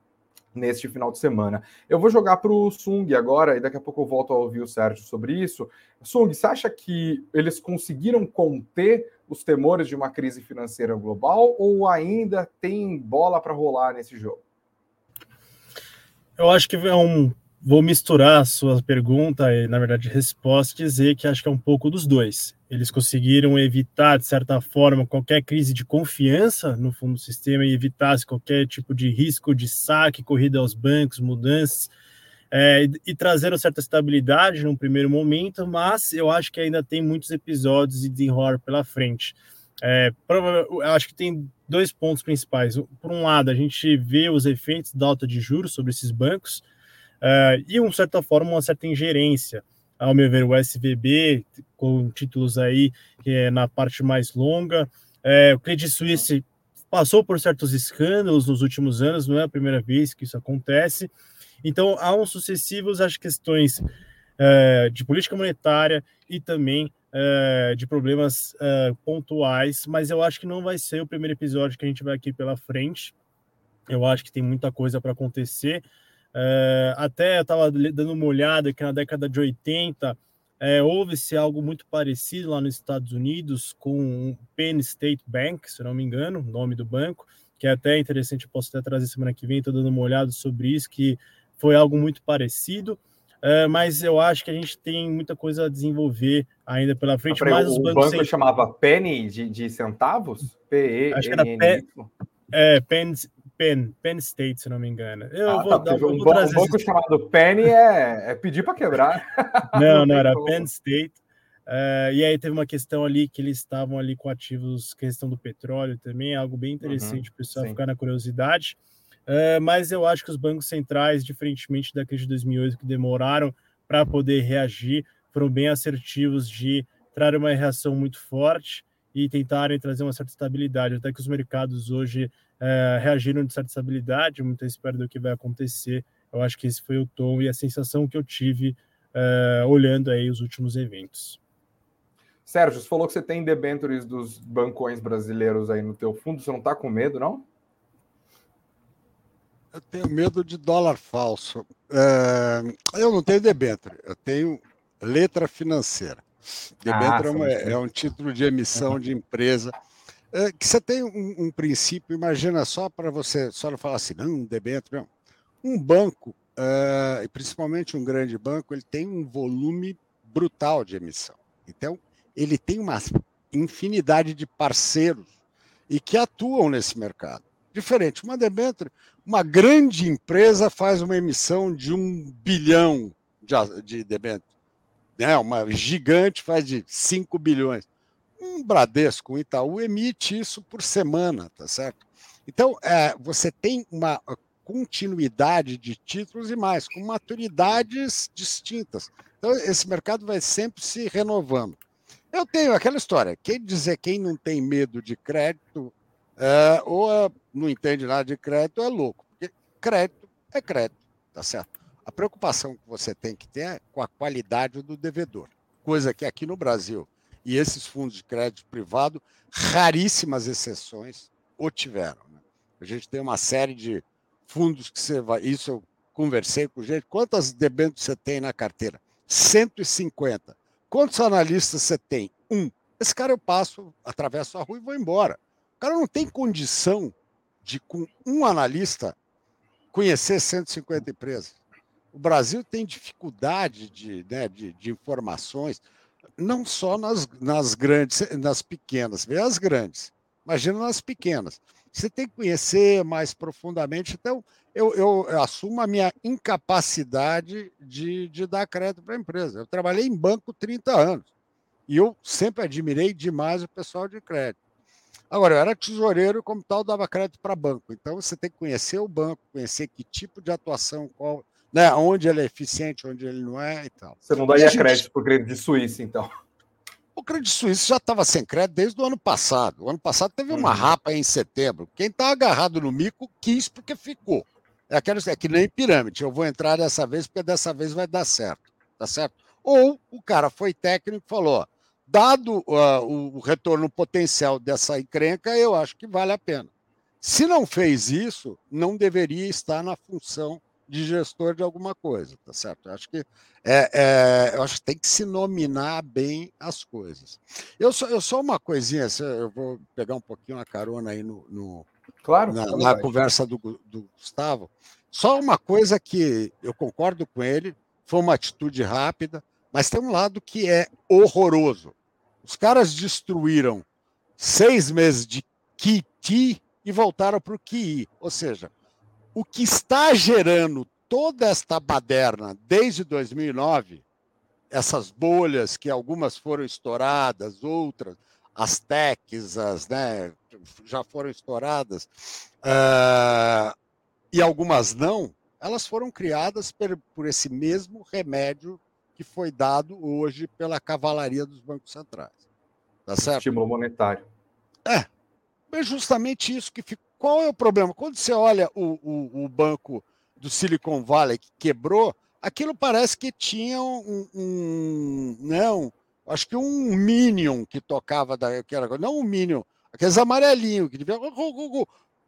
Speaker 1: neste final de semana. Eu vou jogar para o Sung agora, e daqui a pouco eu volto a ouvir o Sérgio sobre isso. Sung, você acha que eles conseguiram conter os temores de uma crise financeira global ou ainda tem bola para rolar nesse jogo?
Speaker 2: Eu acho que é um. Vou misturar a sua pergunta e, na verdade, resposta e dizer que acho que é um pouco dos dois. Eles conseguiram evitar, de certa forma, qualquer crise de confiança no fundo do sistema e evitasse qualquer tipo de risco de saque, corrida aos bancos, mudanças é, e, e trazeram certa estabilidade num primeiro momento, mas eu acho que ainda tem muitos episódios de desenrolar pela frente. É, acho que tem dois pontos principais. Por um lado, a gente vê os efeitos da alta de juros sobre esses bancos é, e, de certa forma, uma certa ingerência. Ao meu ver, o SVB, com títulos aí é na parte mais longa, é, o Credit Suisse passou por certos escândalos nos últimos anos, não é a primeira vez que isso acontece. Então, há uns sucessivos as questões é, de política monetária e também de problemas pontuais, mas eu acho que não vai ser o primeiro episódio que a gente vai aqui pela frente. Eu acho que tem muita coisa para acontecer. É, até eu estava dando uma olhada que na década de 80 é, houve-se algo muito parecido lá nos Estados Unidos com o Penn State Bank, se não me engano, o nome do banco, que é até interessante, eu posso até trazer semana que vem, estou dando uma olhada sobre isso, que foi algo muito parecido. É, mas eu acho que a gente tem muita coisa a desenvolver ainda pela frente. Ah,
Speaker 1: mas o banco sempre... chamava Penny de, de centavos?
Speaker 2: P-E-N-N. Acho que era Pe... É, Penn, Penn, Penn State, se não me engano. Eu ah, vou, tá, dar,
Speaker 1: vou um, trazer um banco esse... chamado Penny é, é pedir para quebrar.
Speaker 2: Não, não, não era como. Penn State. Uh, e aí teve uma questão ali que eles estavam ali com ativos, questão do petróleo também, algo bem interessante uhum, para o pessoal sim. ficar na curiosidade. Uh, mas eu acho que os bancos centrais, diferentemente da crise de 2008, que demoraram para poder reagir, foram bem assertivos de trazer uma reação muito forte e tentarem trazer uma certa estabilidade. Até que os mercados hoje uh, reagiram de certa estabilidade, muito espero do que vai acontecer. Eu acho que esse foi o tom e a sensação que eu tive uh, olhando aí os últimos eventos.
Speaker 1: Sérgio, você falou que você tem debêntures dos bancões brasileiros aí no teu fundo, você não está com medo, não?
Speaker 3: Eu tenho medo de dólar falso. É, eu não tenho debênture, eu tenho letra financeira. Debênture ah, é, é, um título de emissão de empresa. É, que você tem um, um princípio, imagina só para você, só não falar assim, não, debênture, não. Um banco, uh, e principalmente um grande banco, ele tem um volume brutal de emissão. Então, ele tem uma infinidade de parceiros e que atuam nesse mercado. Diferente, uma debênture, uma grande empresa faz uma emissão de um bilhão de, de debênture. Né? Uma gigante faz de 5 bilhões. Um Bradesco, um Itaú emite isso por semana, tá certo? Então, é, você tem uma continuidade de títulos e mais, com maturidades distintas. Então, esse mercado vai sempre se renovando. Eu tenho aquela história: quem dizer quem não tem medo de crédito é, ou é, não entende nada de crédito, é louco. Porque crédito é crédito, tá certo? A preocupação que você tem que ter é com a qualidade do devedor, coisa que aqui no Brasil e esses fundos de crédito privado, raríssimas exceções o tiveram. Né? A gente tem uma série de fundos que você vai. Isso eu conversei com gente. Quantas debêntures você tem na carteira? 150. Quantos analistas você tem? Um. Esse cara eu passo, atravesso a rua e vou embora. O cara não tem condição de, com um analista, conhecer 150 empresas. O Brasil tem dificuldade de, né, de, de informações, não só nas, nas grandes, nas pequenas, vê as grandes, imagina nas pequenas. Você tem que conhecer mais profundamente. Então, eu, eu, assumo a minha incapacidade de, de dar crédito para a empresa. Eu trabalhei em banco 30 anos e eu sempre admirei demais o pessoal de crédito. Agora, eu era tesoureiro e, como tal, dava crédito para banco. Então, você tem que conhecer o banco, conhecer que tipo de atuação, qual, né, onde ele é eficiente, onde ele não é e tal.
Speaker 1: Você não daria gente... crédito para o crédito de Suíça, então?
Speaker 3: O crédito suíço já estava sem crédito desde o ano passado. O ano passado teve uma uhum. rapa em setembro. Quem está agarrado no mico quis porque ficou. É, aquela, é que nem pirâmide. Eu vou entrar dessa vez porque dessa vez vai dar certo. Tá certo? Ou o cara foi técnico e falou: dado uh, o retorno potencial dessa encrenca, eu acho que vale a pena. Se não fez isso, não deveria estar na função de gestor de alguma coisa, tá certo? Eu acho que é, é, eu acho que tem que se nominar bem as coisas. Eu só, eu só uma coisinha, eu vou pegar um pouquinho a carona aí no, no
Speaker 1: claro,
Speaker 3: na, na conversa do, do Gustavo. Só uma coisa que eu concordo com ele, foi uma atitude rápida, mas tem um lado que é horroroso. Os caras destruíram seis meses de Kiti e voltaram para o Ki. Ou seja, o que está gerando toda esta baderna desde 2009, essas bolhas que algumas foram estouradas, outras, as techs, as, né, já foram estouradas, uh, e algumas não, elas foram criadas por, por esse mesmo remédio que foi dado hoje pela cavalaria dos bancos centrais. Tá certo?
Speaker 1: Estímulo monetário.
Speaker 3: É. É justamente isso que fica. Qual é o problema? Quando você olha o, o, o banco do Silicon Valley que quebrou, aquilo parece que tinha um, um, não, né, Acho que um Minion que tocava da, que era, não um Minion, aqueles amarelinhos que devia.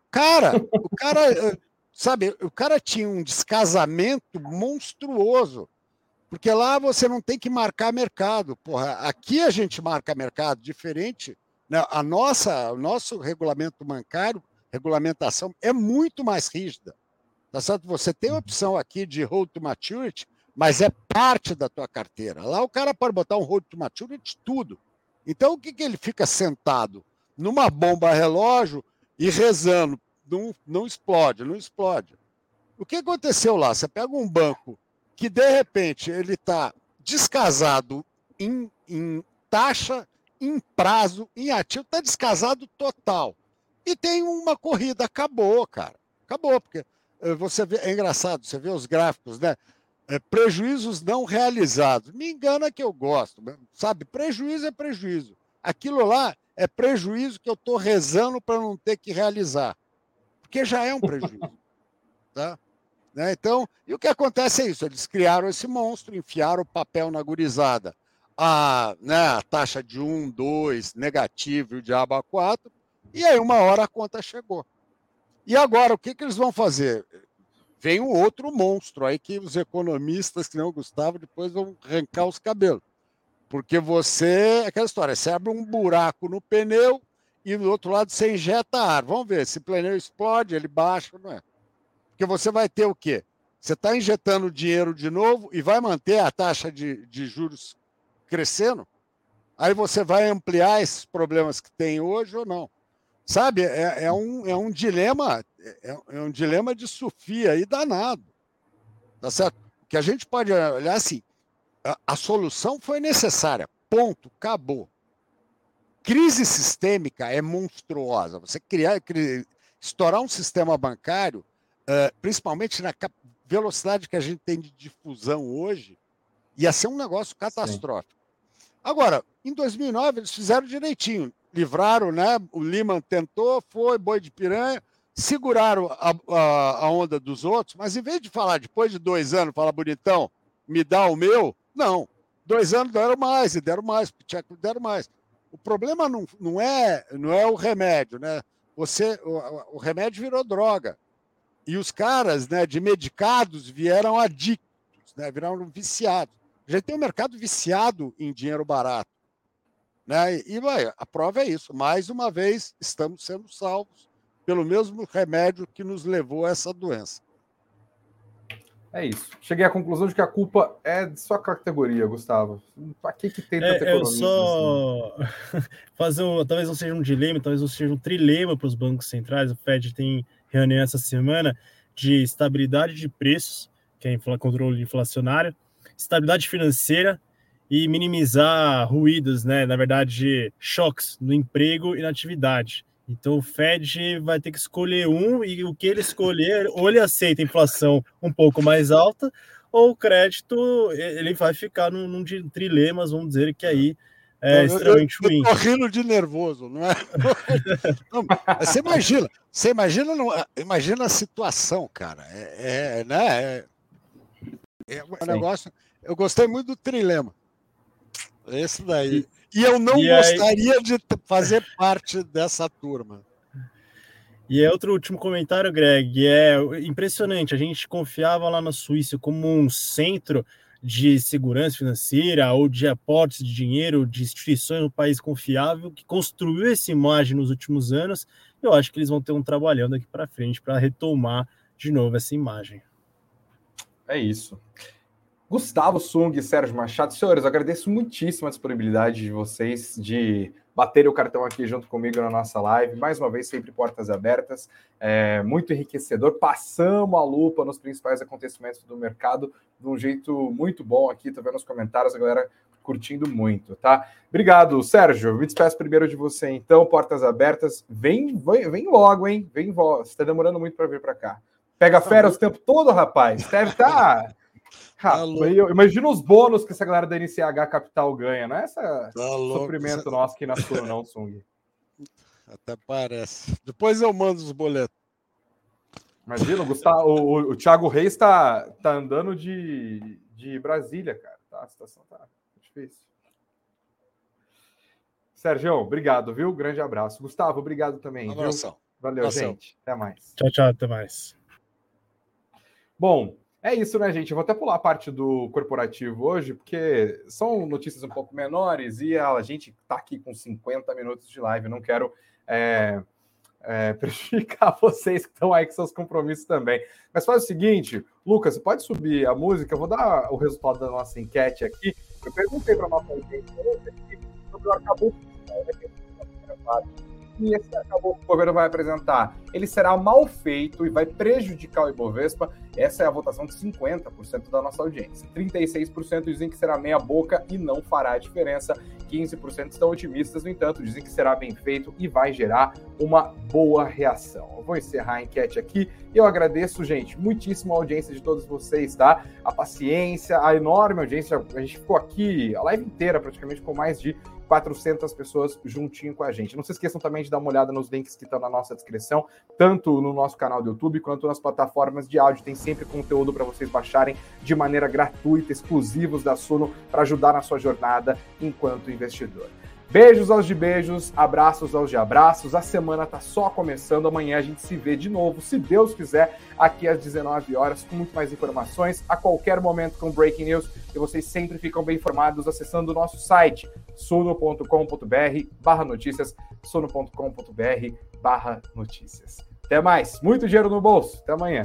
Speaker 3: Cara, o cara, eh, sabe, o cara tinha um descasamento monstruoso. Porque lá você não tem que marcar mercado. Porra, aqui a gente marca mercado diferente. Né? A nossa, o nosso regulamento bancário, regulamentação é muito mais rígida. Tá certo? Você tem a opção aqui de hold to maturity, mas é parte da tua carteira. Lá o cara pode botar um hold to maturity tudo. Então o que, que ele fica sentado numa bomba relógio e rezando, não, não explode, não explode. O que aconteceu lá? Você pega um banco que de repente ele está descasado em, em taxa, em prazo, em ativo, está descasado total. E tem uma corrida, acabou, cara. Acabou, porque eh, você vê, é engraçado, você vê os gráficos, né? É, prejuízos não realizados. Me engana que eu gosto, sabe? Prejuízo é prejuízo. Aquilo lá é prejuízo que eu estou rezando para não ter que realizar. Porque já é um prejuízo. Tá? Né? Então, e o que acontece é isso: eles criaram esse monstro, enfiaram o papel na gurizada. A, né, a taxa de 1, 2, negativo e o diabo a 4, e aí uma hora a conta chegou. E agora, o que, que eles vão fazer? Vem um outro monstro aí que os economistas, que não Gustavo, depois vão arrancar os cabelos. Porque você, aquela história, você abre um buraco no pneu e do outro lado você injeta ar. Vamos ver, se o pneu explode, ele baixa, não é? Porque você vai ter o quê? Você está injetando dinheiro de novo e vai manter a taxa de, de juros crescendo? Aí você vai ampliar esses problemas que tem hoje ou não? Sabe, é, é um, é um dilema, é, é, um dilema de Sofia aí danado. Tá certo? Que a gente pode olhar assim, a, a solução foi necessária, ponto, acabou. Crise sistêmica é monstruosa. Você criar, criar estourar um sistema bancário uh, principalmente na velocidade que a gente tem de difusão hoje, ia ser um negócio catastrófico. Sim. Agora, em 2009, eles fizeram direitinho. Livraram, né? O Lehman tentou, foi, boi de piranha, seguraram a, a, a, onda dos outros, mas em vez de falar depois de dois anos, falar bonitão, me dá o meu, não. Dois anos deram mais, e deram mais, deram mais. O problema não, não, é, não é o remédio, né? Você, o, o remédio virou droga. E os caras né, de medicados vieram adictos, né, viraram viciados. A gente tem um mercado viciado em dinheiro barato. Né? E vai, a prova é isso. Mais uma vez, estamos sendo salvos pelo mesmo remédio que nos levou a essa doença.
Speaker 1: É isso. Cheguei à conclusão de que a culpa é de sua categoria, Gustavo. Para que, que tem
Speaker 2: tanta é, Eu só assim? fazer um, talvez não seja um dilema, talvez não seja um trilema para os bancos centrais. O Fed tem reunião essa semana de estabilidade de preços, que é controle inflacionário, estabilidade financeira e minimizar ruídos, né? Na verdade, choques no emprego e na atividade. Então o Fed vai ter que escolher um e o que ele escolher, ou ele aceita a inflação um pouco mais alta, ou o crédito ele vai ficar num, num de trilemas, vamos dizer que aí é extremamente
Speaker 3: eu,
Speaker 2: ruim.
Speaker 3: Eu tô rindo de nervoso, não é? Não, você imagina, você imagina, imagina a situação, cara. É, é né? É, é um Sim. negócio. Eu gostei muito do trilema. Esse daí. E, e eu não e gostaria aí... de fazer parte dessa turma.
Speaker 2: E é outro último comentário, Greg. É impressionante. A gente confiava lá na Suíça como um centro de segurança financeira ou de aportes de dinheiro de instituições no país confiável que construiu essa imagem nos últimos anos. Eu acho que eles vão ter um trabalhando aqui para frente para retomar de novo essa imagem.
Speaker 1: É isso. Gustavo Sung e Sérgio Machado, senhores, agradeço muitíssimo a disponibilidade de vocês de bater o cartão aqui junto comigo na nossa live. Mais uma vez, sempre portas abertas. É muito enriquecedor. Passamos a lupa nos principais acontecimentos do mercado de um jeito muito bom aqui. Tô vendo nos comentários a galera curtindo muito, tá? Obrigado, Sérgio. Me despeço primeiro de você, então. Portas abertas. Vem, vem, vem logo, hein? Vem, você está demorando muito para vir para cá. Pega férias o tempo todo, rapaz. Deve estar. Tá... Tá imagina os bônus que essa galera da NCH Capital ganha, não é essa tá sofrimento você... nosso aqui na sua, não, Sung.
Speaker 3: Até parece. Depois eu mando os boletos.
Speaker 1: Imagina, o, Gustavo, o, o Thiago Reis está tá andando de, de Brasília, cara. Tá, a situação tá difícil. Sérgio, obrigado, viu? Grande abraço. Gustavo, obrigado também. Um abração. Valeu, abração. gente. Até mais.
Speaker 2: Tchau, tchau. Até mais.
Speaker 1: Bom, é isso, né, gente? Eu vou até pular a parte do corporativo hoje, porque são notícias um pouco menores e a gente está aqui com 50 minutos de live. Não quero é, é, prejudicar vocês que estão aí com seus compromissos também. Mas faz o seguinte, Lucas, você pode subir a música? Eu vou dar o resultado da nossa enquete aqui. Eu perguntei para a nossa audiência sobre o arcabouço a primeira parte que esse acabou o governo vai apresentar, ele será mal feito e vai prejudicar o Ibovespa, essa é a votação de 50% da nossa audiência. 36% dizem que será meia boca e não fará diferença. 15% estão otimistas, no entanto, dizem que será bem feito e vai gerar uma boa reação. Eu vou encerrar a enquete aqui eu agradeço, gente, muitíssimo a audiência de todos vocês, tá? A paciência, a enorme audiência. A gente ficou aqui a live inteira praticamente com mais de 400 pessoas juntinho com a gente. Não se esqueçam também de dar uma olhada nos links que estão na nossa descrição, tanto no nosso canal do YouTube quanto nas plataformas de áudio. Tem sempre conteúdo para vocês baixarem de maneira gratuita, exclusivos da Suno, para ajudar na sua jornada enquanto investidor. Beijos aos de beijos, abraços aos de abraços. A semana tá só começando. Amanhã a gente se vê de novo, se Deus quiser, aqui às 19 horas, com muito mais informações, a qualquer momento com Breaking News. E vocês sempre ficam bem informados acessando o nosso site, sono.com.br barra notícias, sono.com.br barra notícias. Até mais. Muito dinheiro no bolso. Até amanhã.